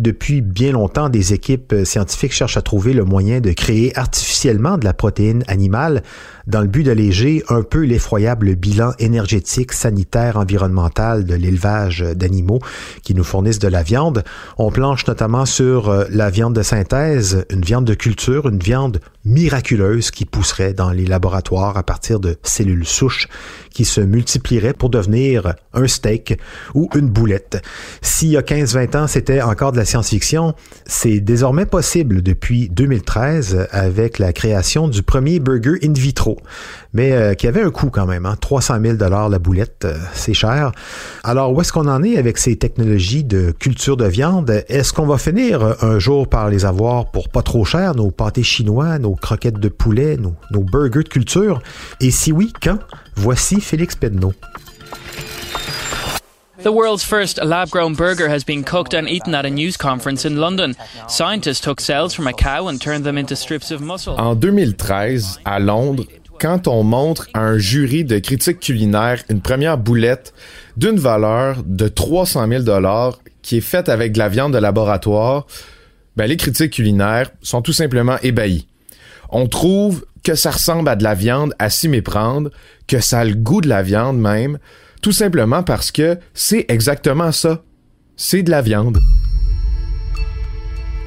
Depuis bien longtemps, des équipes scientifiques cherchent à trouver le moyen de créer artificiellement de la protéine animale dans le but d'alléger un peu l'effroyable bilan énergétique, sanitaire, environnemental de l'élevage d'animaux qui nous fournissent de la viande. On planche notamment sur euh, la viande de synthèse, une viande de culture, une viande miraculeuse qui pousserait dans les laboratoires à partir de cellules souches qui se multiplieraient pour devenir un steak ou une boulette. S'il y a 15-20 ans, c'était encore de la science-fiction, c'est désormais possible depuis 2013 avec la création du premier burger in vitro mais euh, qui avait un coût quand même, hein, 300 000 dollars la boulette, euh, c'est cher. Alors où est-ce qu'on en est avec ces technologies de culture de viande? Est-ce qu'on va finir euh, un jour par les avoir pour pas trop cher, nos pâtés chinois, nos croquettes de poulet, nos, nos burgers de culture? Et si oui, quand? Voici Félix Pedneau. The world's first lab grown burger has been cooked and eaten at a news conference in London. Scientists took cells from a cow and turned them into strips of muscle. En 2013, à Londres, quand on montre à un jury de critiques culinaires une première boulette d'une valeur de 300 000 dollars qui est faite avec de la viande de laboratoire, ben les critiques culinaires sont tout simplement ébahis. On trouve que ça ressemble à de la viande à s'y méprendre, que ça a le goût de la viande même, tout simplement parce que c'est exactement ça. C'est de la viande.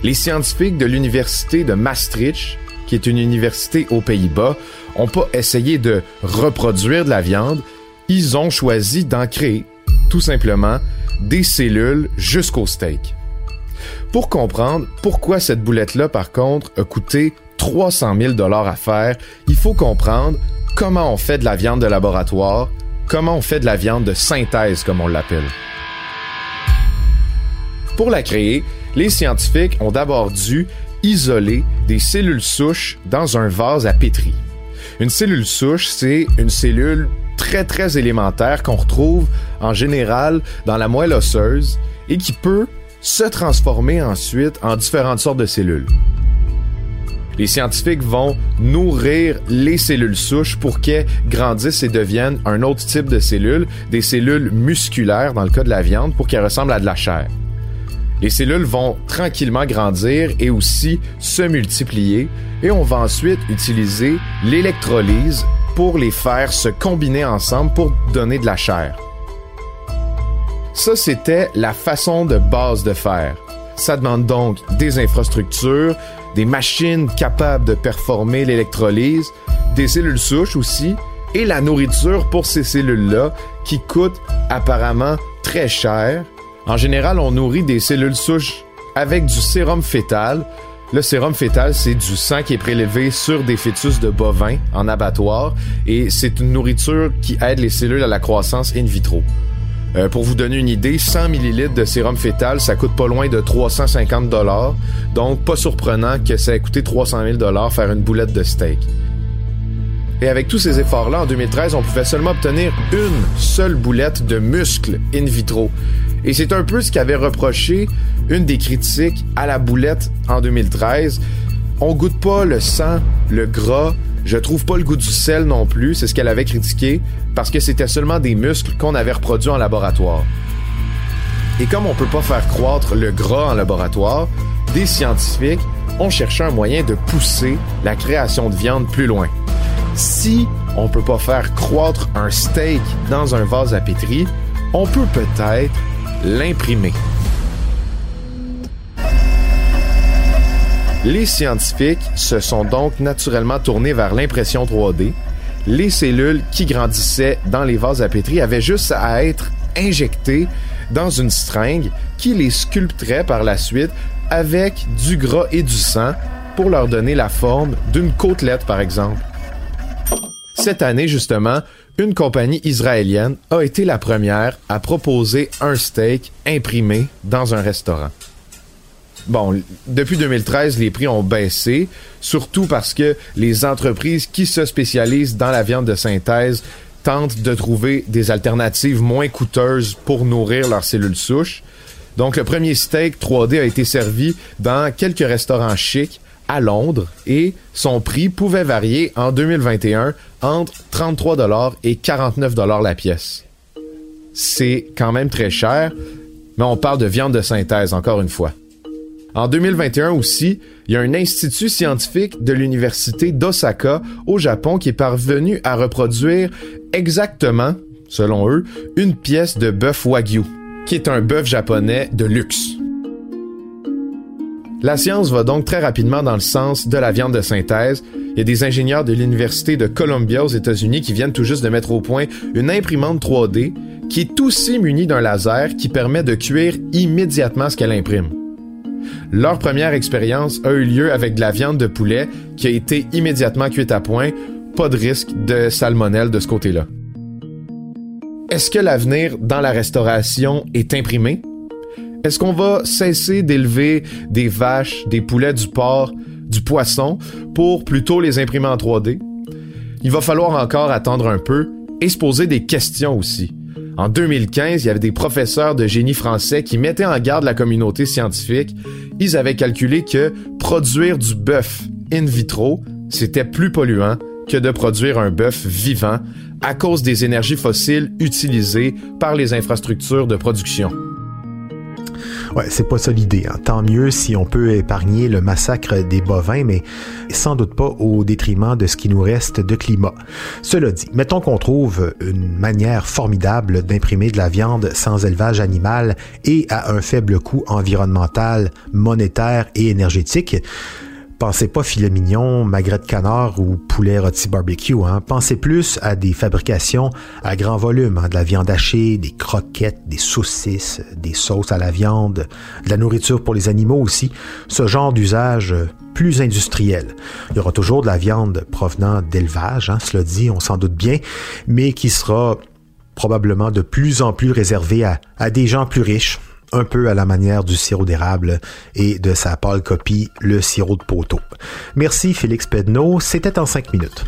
Les scientifiques de l'université de Maastricht, qui est une université aux Pays-Bas, ont pas essayé de reproduire de la viande, ils ont choisi d'en créer, tout simplement, des cellules jusqu'au steak. Pour comprendre pourquoi cette boulette-là, par contre, a coûté 300 000 dollars à faire, il faut comprendre comment on fait de la viande de laboratoire, comment on fait de la viande de synthèse, comme on l'appelle? Pour la créer, les scientifiques ont d'abord dû isoler des cellules souches dans un vase à pétri. Une cellule souche, c'est une cellule très très élémentaire qu'on retrouve en général dans la moelle osseuse et qui peut se transformer ensuite en différentes sortes de cellules. Les scientifiques vont nourrir les cellules souches pour qu'elles grandissent et deviennent un autre type de cellules, des cellules musculaires dans le cas de la viande, pour qu'elles ressemblent à de la chair. Les cellules vont tranquillement grandir et aussi se multiplier et on va ensuite utiliser l'électrolyse pour les faire se combiner ensemble pour donner de la chair. Ça, c'était la façon de base de faire. Ça demande donc des infrastructures, des machines capables de performer l'électrolyse, des cellules souches aussi, et la nourriture pour ces cellules-là qui coûte apparemment très cher. En général, on nourrit des cellules souches avec du sérum fœtal. Le sérum fœtal, c'est du sang qui est prélevé sur des fœtus de bovins en abattoir et c'est une nourriture qui aide les cellules à la croissance in vitro. Euh, pour vous donner une idée, 100 ml de sérum fœtal, ça coûte pas loin de 350 dollars. Donc, pas surprenant que ça ait coûté 300 000 dollars faire une boulette de steak. Et avec tous ces efforts-là, en 2013, on pouvait seulement obtenir une seule boulette de muscle in vitro. Et c'est un peu ce qu'avait reproché une des critiques à la boulette en 2013. On goûte pas le sang, le gras, je trouve pas le goût du sel non plus, c'est ce qu'elle avait critiqué, parce que c'était seulement des muscles qu'on avait reproduits en laboratoire. Et comme on peut pas faire croître le gras en laboratoire, des scientifiques ont cherché un moyen de pousser la création de viande plus loin. Si on peut pas faire croître un steak dans un vase à pétri, on peut peut-être l'imprimer. Les scientifiques se sont donc naturellement tournés vers l'impression 3D. Les cellules qui grandissaient dans les vases à pétri avaient juste à être injectées dans une stringue qui les sculpterait par la suite avec du gras et du sang pour leur donner la forme d'une côtelette par exemple. Cette année justement, une compagnie israélienne a été la première à proposer un steak imprimé dans un restaurant. Bon, depuis 2013, les prix ont baissé, surtout parce que les entreprises qui se spécialisent dans la viande de synthèse tentent de trouver des alternatives moins coûteuses pour nourrir leurs cellules souches. Donc, le premier steak 3D a été servi dans quelques restaurants chics à Londres et son prix pouvait varier en 2021 entre 33 dollars et 49 dollars la pièce. C'est quand même très cher, mais on parle de viande de synthèse encore une fois. En 2021 aussi, il y a un institut scientifique de l'université d'Osaka au Japon qui est parvenu à reproduire exactement, selon eux, une pièce de bœuf wagyu, qui est un bœuf japonais de luxe. La science va donc très rapidement dans le sens de la viande de synthèse. Il y a des ingénieurs de l'université de Columbia aux États-Unis qui viennent tout juste de mettre au point une imprimante 3D qui est aussi munie d'un laser qui permet de cuire immédiatement ce qu'elle imprime. Leur première expérience a eu lieu avec de la viande de poulet qui a été immédiatement cuite à point. Pas de risque de salmonelle de ce côté-là. Est-ce que l'avenir dans la restauration est imprimé? Est-ce qu'on va cesser d'élever des vaches, des poulets, du porc, du poisson pour plutôt les imprimer en 3D? Il va falloir encore attendre un peu et se poser des questions aussi. En 2015, il y avait des professeurs de génie français qui mettaient en garde la communauté scientifique. Ils avaient calculé que produire du bœuf in vitro, c'était plus polluant que de produire un bœuf vivant à cause des énergies fossiles utilisées par les infrastructures de production. Ouais, c'est pas ça l'idée. Hein. Tant mieux si on peut épargner le massacre des bovins, mais sans doute pas au détriment de ce qui nous reste de climat. Cela dit, mettons qu'on trouve une manière formidable d'imprimer de la viande sans élevage animal et à un faible coût environnemental, monétaire et énergétique. Pensez pas filet mignon, magret de canard ou poulet rôti barbecue. Hein. Pensez plus à des fabrications à grand volume, hein, de la viande hachée, des croquettes, des saucisses, des sauces à la viande, de la nourriture pour les animaux aussi. Ce genre d'usage plus industriel. Il y aura toujours de la viande provenant d'élevage, hein, cela dit, on s'en doute bien, mais qui sera probablement de plus en plus réservée à des gens plus riches, un peu à la manière du sirop d'érable et de sa pâle copie, le sirop de poteau. Merci Félix Pedneau, c'était en cinq minutes.